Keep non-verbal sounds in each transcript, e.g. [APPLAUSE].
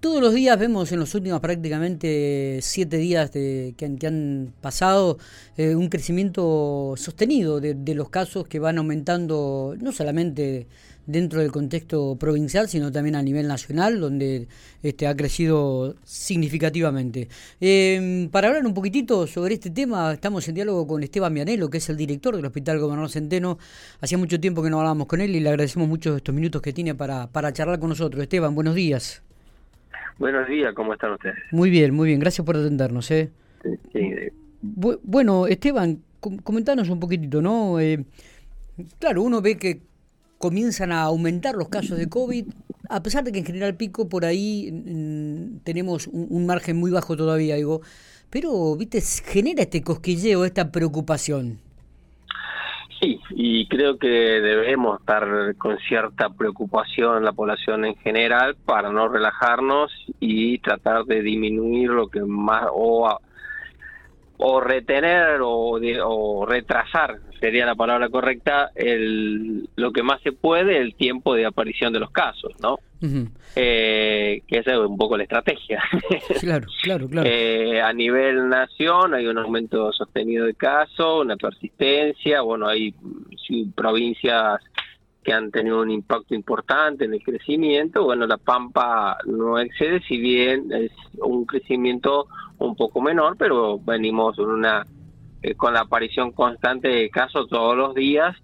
todos los días vemos en los últimos prácticamente siete días de, que, han, pasado eh, un crecimiento sostenido de, los casos que van aumentando no solamente dentro del contexto provincial, sino también a nivel nacional, donde este, ha crecido significativamente. Em, para hablar un poquitito sobre este tema, estamos en diálogo con Esteban Mianelo, que es el director del Hospital Gobernador Centeno. Hacía mucho tiempo que no hablábamos con él y le agradecemos mucho estos minutos que tiene para, para charlar con nosotros. Esteban, buenos días. Buenos días, ¿cómo están ustedes? Muy bien, muy bien, gracias por atendernos. ¿eh? bueno, Esteban, comentanos un poquitito, ¿no? Eh, claro, uno ve que comienzan a aumentar los casos de COVID, a pesar de que en general pico por ahí mm, tenemos un, margen muy bajo todavía, digo, pero, viste, genera este cosquilleo, esta preocupación. Sí, y creo que debemos estar con cierta preocupación la población en general para no relajarnos y tratar de disminuir lo que más o o retener o, o, retrasar, sería la palabra correcta, el, lo que más se puede el tiempo de aparición de los casos, ¿no? Eh, que esa es un poco la estrategia. [LAUGHS] Claro, claro, claro. Eh, a nivel nación hay un aumento sostenido de casos, una persistencia, bueno, hay provincias que han tenido un impacto importante en el crecimiento. Bueno, la Pampa no excede, si bien es un crecimiento un poco menor, pero venimos una eh, con la aparición constante de casos todos los días,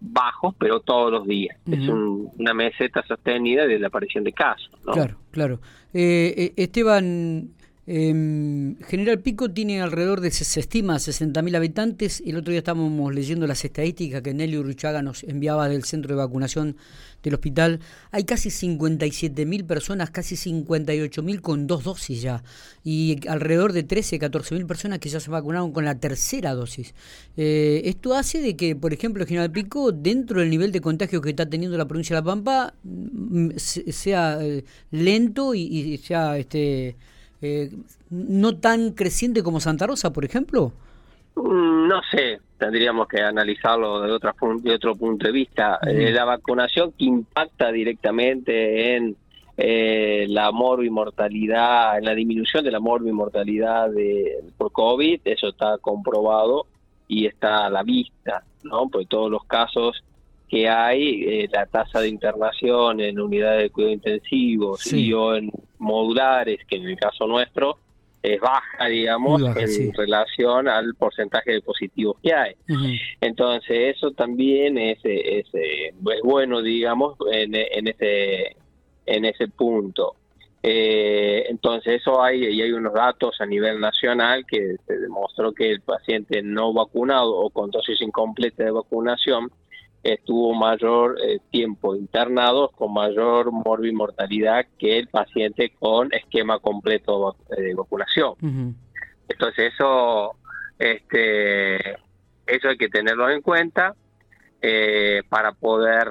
bajos, pero todos los días. Es una meseta sostenida de la aparición de casos. Claro, claro. Eh, eh, Esteban, eh, General Pico tiene alrededor de, se estima, 60.000 habitantes. El otro día estábamos leyendo las estadísticas que Nelly Urruchaga nos enviaba del centro de vacunación del hospital. Hay casi 57.000 personas, casi 58.000 con dos dosis ya. Y alrededor de 13, 14.000 personas que ya se vacunaron con la tercera dosis. Eh, esto hace de que, por ejemplo, General Pico, dentro del nivel de contagio que está teniendo la provincia de La Pampa, mm, sea eh, lento y, y sea... este eh, no tan creciente como Santa Rosa, por ejemplo? Mm, no sé, tendríamos que analizarlo de, otra, de otro punto de vista. Eh, la vacunación que impacta directamente en eh, la morbimortalidad, en la disminución de la morbimortalidad de, por COVID, eso está comprobado y está a la vista, ¿no? Pues todos los casos que hay, eh, la tasa de internación en unidades de cuidado intensivo y o en modulares, que en el caso nuestro es baja, digamos, en relación al porcentaje de positivos que hay. Entonces, eso también es, es, es, bueno, digamos, en, en, ese, en ese punto. Eh, entonces, eso hay, y hay unos datos a nivel nacional que se demostró que el paciente no vacunado o con dosis incompleta de vacunación estuvo mayor eh, tiempo internado con mayor morbimortalidad que el paciente con esquema completo de vacunación. Entonces eso este eso hay que tenerlo en cuenta eh, para poder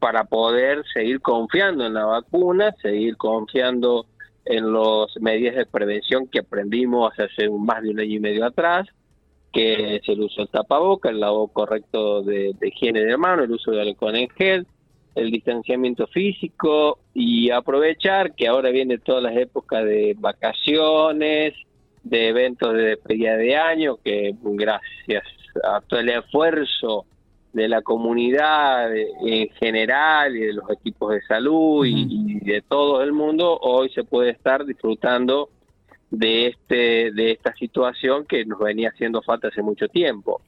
para poder seguir confiando en la vacuna, seguir confiando en las medidas de prevención que aprendimos hace más de un año y medio atrás que es el uso del tapaboca, el lavado correcto de, higiene de mano, el uso de alcohol en gel, el distanciamiento físico y aprovechar que ahora viene todas las épocas de vacaciones, de eventos de despedida de año, que gracias a todo el esfuerzo de la comunidad en general y de los equipos de salud y de todo el mundo, hoy se puede estar disfrutando de este de esta situación que nos venía haciendo falta hace mucho tiempo.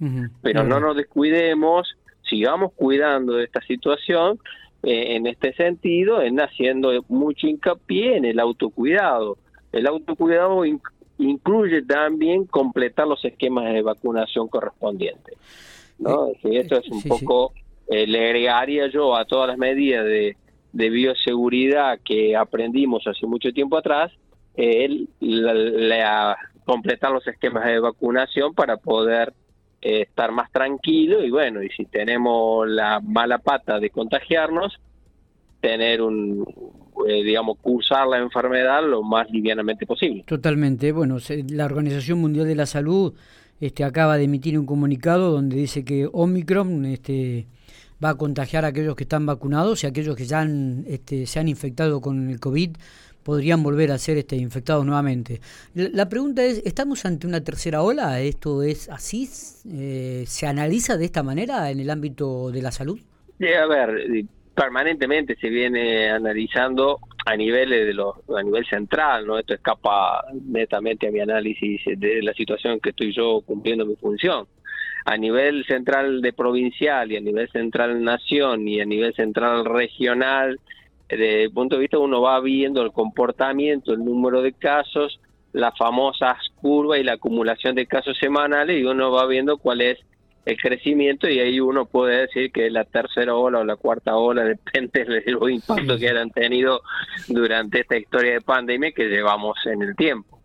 Pero no nos descuidemos, sigamos cuidando de esta situación eh, en este sentido, en haciendo mucho hincapié en el autocuidado. El autocuidado incluye también completar los esquemas de vacunación correspondientes. ¿no? Eh, esto es un poco, eh, le agregaría yo a todas las medidas de, de bioseguridad que aprendimos hace mucho tiempo atrás, el, la, completar los esquemas de vacunación para poder eh, estar más tranquilo y bueno, y si tenemos la mala pata de contagiarnos, tener un, eh, digamos, cursar la enfermedad lo más livianamente posible. Totalmente. Bueno, la Organización Mundial de la Salud este, acaba de emitir un comunicado donde dice que Omicron este, va a contagiar a aquellos que están vacunados y a aquellos que ya han, este, se han infectado con el COVID podrían volver a ser este, infectados nuevamente. La, pregunta es, ¿estamos ante una tercera ola? ¿Esto es así? Eh, ¿Se analiza de esta manera en el ámbito de la salud? A ver, permanentemente se viene analizando a niveles de los a nivel central no esto escapa netamente a mi análisis de la situación que estoy yo cumpliendo mi función a nivel central de provincial y a nivel central nación y a nivel central regional desde el punto de vista uno va viendo el comportamiento el número de casos las famosas curvas y la acumulación de casos semanales y uno va viendo cuál es el crecimiento y ahí uno puede decir que la tercera ola o la cuarta ola [LAUGHS] depende de los impactos que hayan tenido durante esta historia de pandemia que llevamos en el tiempo.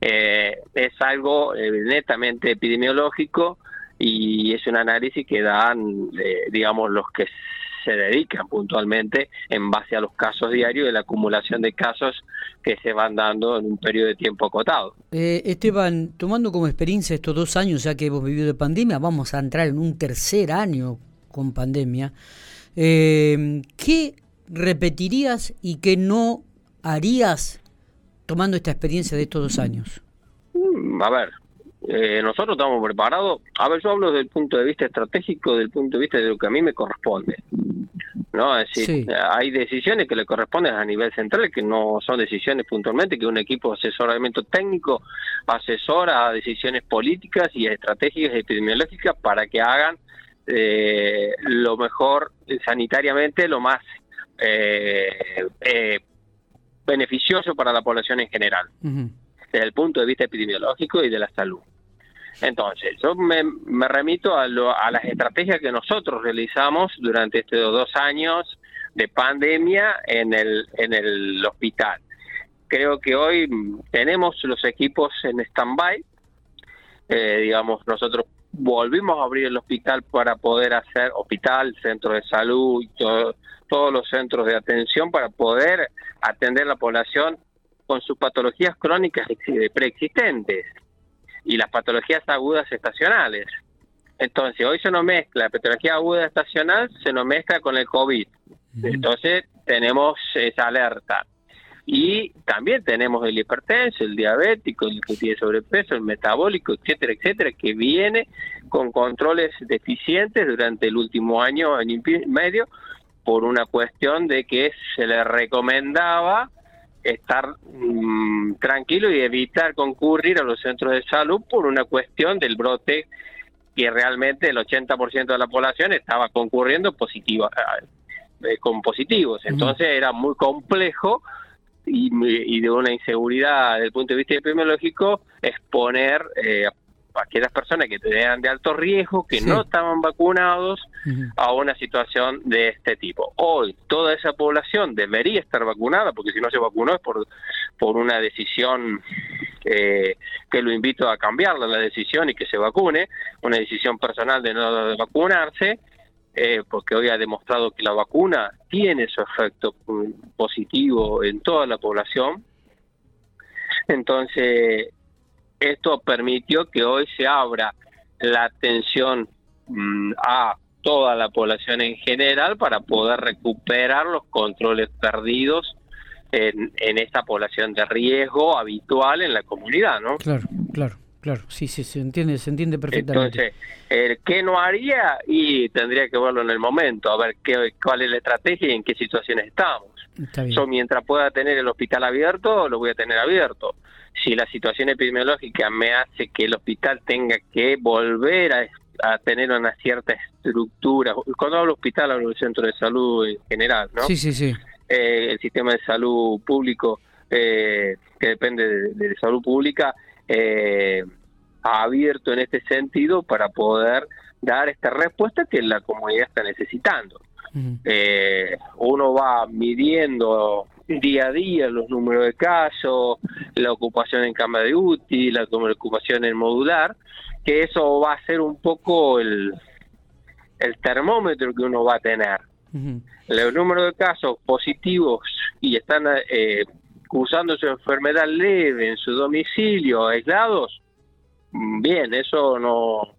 eh, es algo eh, netamente epidemiológico y es un análisis que dan, eh, digamos, los que se dedican puntualmente en base a los casos diarios y la acumulación de casos que se van dando en un periodo de tiempo acotado. Eh, Esteban, tomando como experiencia estos dos años ya que hemos vivido de pandemia, vamos a entrar en un tercer año con pandemia, eh, ¿qué repetirías y qué no harías tomando esta experiencia de estos dos años? Mm, a ver, eh, nosotros estamos preparados. A ver, yo hablo desde el punto de vista estratégico, desde el punto de vista de lo que a mí me corresponde. ¿no? Es decir, hay decisiones que le corresponden a nivel central, que no son decisiones puntualmente, que un equipo de asesoramiento técnico asesora a decisiones políticas y estratégicas epidemiológicas para que hagan eh, lo mejor sanitariamente, lo más eh, eh, beneficioso para la población en general, desde el punto de vista epidemiológico y de la salud. Entonces, yo me, remito a, las estrategias que nosotros realizamos durante estos dos años de pandemia en el, en el hospital. Creo que hoy tenemos los equipos en stand-by. Eh, digamos, nosotros volvimos a abrir el hospital para poder hacer hospital, centro de salud, todos los centros de atención para poder atender a la población con sus patologías crónicas preexistentes y las patologías agudas estacionales. Entonces, hoy se nos mezcla la patología aguda estacional, se nos mezcla con el COVID. Entonces, tenemos esa alerta. Y también tenemos el hipertenso, el diabético, el que tiene sobrepeso, el metabólico, etcétera, etcétera, que viene con controles deficientes durante el último año, año y medio, por una cuestión de que se le recomendaba estar mm, tranquilo y evitar concurrir a los centros de salud por una cuestión del brote que realmente el 80% de la población estaba concurriendo positiva, eh, eh, con positivos. Entonces era muy complejo y, y, de una inseguridad desde el punto de vista epidemiológico exponer eh, aquellas personas que tenían de alto riesgo, que no estaban vacunados, a una situación de este tipo. Hoy toda esa población debería estar vacunada, porque si no se vacunó es por, por una decisión eh, que lo invito a cambiarla la decisión y que se vacune, una decisión personal de no vacunarse, eh, porque hoy ha demostrado que la vacuna tiene su efecto positivo en toda la población. Entonces, esto permitió que hoy se abra la atención mm, a toda la población en general para poder recuperar los controles perdidos en, esta población de riesgo habitual en la comunidad, ¿no? Claro, claro, claro, sí, sí, se entiende, se entiende perfectamente. Entonces, ¿qué no haría? Y tendría que verlo en el momento, a ver qué, cuál es la estrategia y en qué situaciones estamos. Yo mientras pueda tener el hospital abierto, lo voy a tener abierto si la situación epidemiológica me hace que el hospital tenga que volver a, tener una cierta estructura, cuando hablo hospital hablo del centro de salud en general, ¿no? Sí, sí, sí. Eh, el sistema de salud público, eh, que depende de, salud pública, eh, ha abierto en este sentido para poder dar esta respuesta que la comunidad está necesitando. Uno va midiendo día a día los números de casos, la ocupación en cama de UTI, la ocupación en modular, que eso va a ser un poco el, el termómetro que uno va a tener. El número de casos positivos y están eh, cursando su enfermedad leve en su domicilio, aislados, bien, eso no,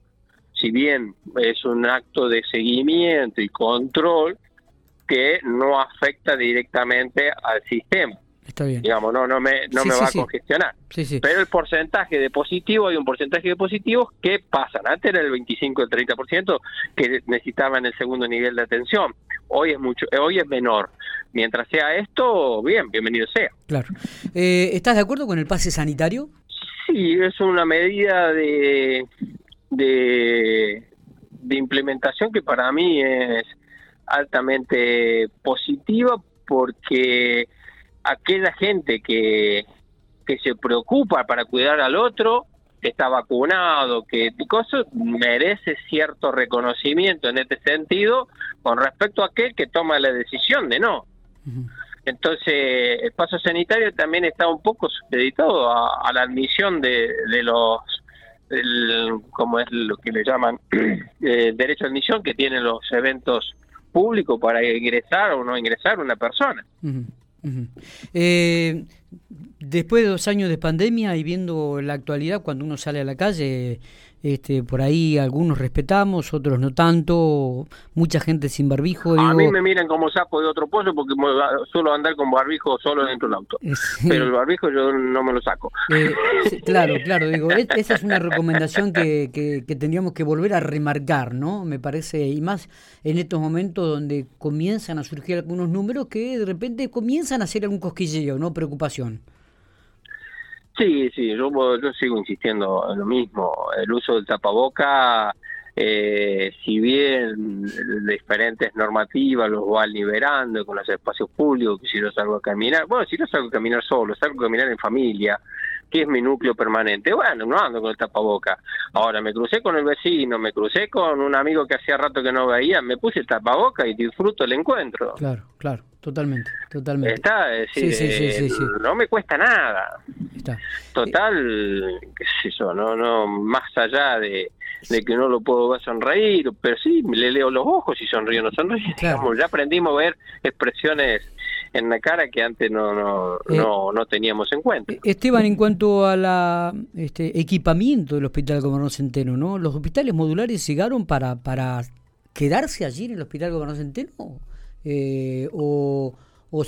si bien es un acto de seguimiento y control, que no afecta directamente al sistema. Está bien. Digamos, no, no me, no me va a congestionar. Pero el porcentaje de positivo, hay un porcentaje de positivos que pasan. Antes era el 25 el 30% que necesitaban el segundo nivel de atención. Hoy es mucho, hoy es menor. Mientras sea esto, bien, bienvenido sea. Claro. Eh, ¿Estás de acuerdo con el pase sanitario? Sí, es una medida de, de, de implementación que para mí es altamente positiva porque aquella gente que, que se preocupa para cuidar al otro, que está vacunado, que cosas, merece cierto reconocimiento en este sentido con respecto a aquel que toma la decisión de no. Entonces, el paso sanitario también está un poco supeditado a, la admisión de, de los, como es lo que le llaman, [CLEARS THROAT] eh, derecho a admisión que tienen los eventos públicos para ingresar o no ingresar una persona. Eh, después de dos años de pandemia y viendo la actualidad, cuando uno sale a la calle, este, por ahí algunos respetamos, otros no tanto, mucha gente sin barbijo. A mí me miran como sapo de otro pozo porque suelo andar con barbijo solo dentro del auto. [LAUGHS] Pero el barbijo yo no me lo saco. Eh, claro, claro, digo, esa es una recomendación que, que, tendríamos que volver a remarcar, ¿no? Me parece, y más en estos momentos donde comienzan a surgir algunos números que de repente comienzan a hacer algún cosquilleo, ¿no? Preocupación. Sí, sí, yo, yo sigo insistiendo en lo mismo. El uso del tapaboca, eh, si bien diferentes normativas los van liberando con los espacios públicos, si yo salgo a caminar, bueno, si no salgo a caminar solo, salgo a caminar en familia, que es mi núcleo permanente, bueno, no ando con el tapaboca. Ahora, me crucé con el vecino, me crucé con un amigo que hacía rato que no veía, me puse el tapaboca y disfruto el encuentro. Claro, claro. Totalmente, totalmente. Está, es decir, no me cuesta nada. Total, qué sé yo, no, no, más allá de, que no lo puedo ver sonreír, pero sí, le leo los ojos y sonrío no sonrío. ya aprendimos a ver expresiones en la cara que antes no no, eh, no, no teníamos en cuenta. Esteban, en cuanto a la este, equipamiento del Hospital Gobernador Centeno, ¿no? ¿Los hospitales modulares llegaron para, para quedarse allí en el Hospital Gobernador Centeno? Eh, o,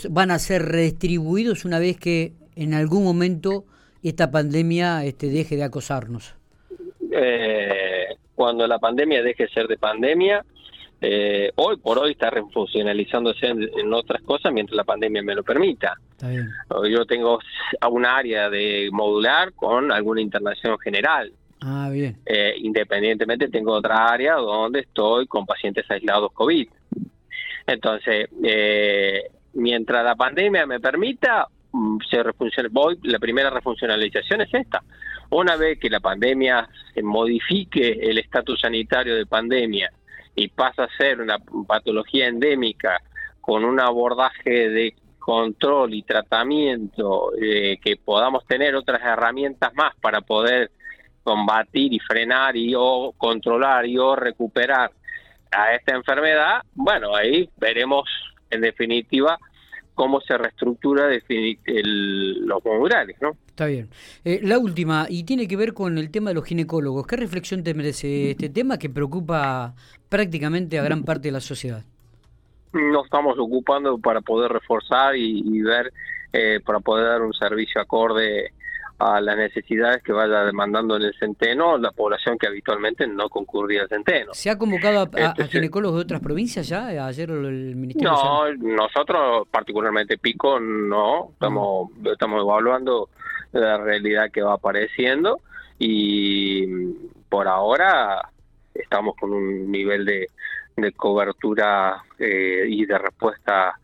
van a ser redistribuidos una vez que en algún momento esta pandemia este, deje de acosarnos? Eh, cuando la pandemia deje de ser de pandemia, eh, hoy por hoy está refuncionalizándose en, otras cosas mientras la pandemia me lo permita. Yo tengo un área de modular con alguna internación general. Ah, bien. independientemente tengo otra área donde estoy con pacientes aislados COVID. Entonces, eh, mientras la pandemia me permita, mm, se voy, la primera refuncionalización es esta. Una vez que la pandemia se modifique el estatus sanitario de pandemia y pasa a ser una patología endémica con un abordaje de control y tratamiento, eh, que podamos tener otras herramientas más para poder combatir y frenar y o controlar y o recuperar a esta enfermedad, bueno, ahí veremos en definitiva cómo se reestructura los modulares, ¿no? Está bien. Eh, la última, y tiene que ver con el tema de los ginecólogos. ¿Qué reflexión te merece este tema que preocupa prácticamente a gran parte de la sociedad? Nos estamos ocupando para poder reforzar y, ver, eh, para poder dar un servicio acorde a las necesidades que vaya demandando en el centeno la población que habitualmente no concurría al centeno. ¿Se ha convocado a, ginecólogos de otras provincias ya? Ayer el Ministerio No, nosotros particularmente Pico no, estamos, estamos evaluando la realidad que va apareciendo y por ahora estamos con un nivel de, de cobertura eh, y de respuesta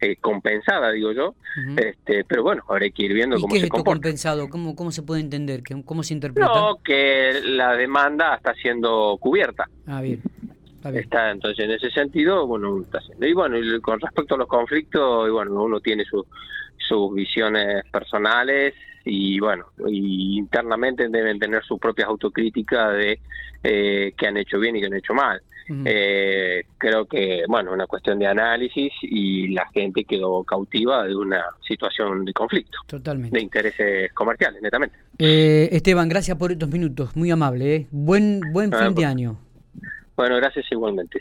eh, compensada, digo yo. este, pero bueno, habrá que ir viendo cómo qué se es compensado? ¿Cómo, ¿Cómo se puede entender? ¿Cómo se interpreta? No, que la demanda está siendo cubierta. Ah, bien. Está, entonces en ese sentido, bueno, está haciendo. Y bueno, con respecto a los conflictos, y bueno, uno tiene sus visiones personales y bueno, y internamente deben tener su propia autocrítica de eh, qué han hecho bien y qué han hecho mal. Eh, creo que, bueno, una cuestión de análisis y la gente quedó cautiva de una situación de conflicto. Totalmente. De intereses comerciales, netamente. Eh, Esteban, gracias por estos minutos, muy amable. ¿eh? Buen, buen ah, fin de año. Bueno, gracias igualmente.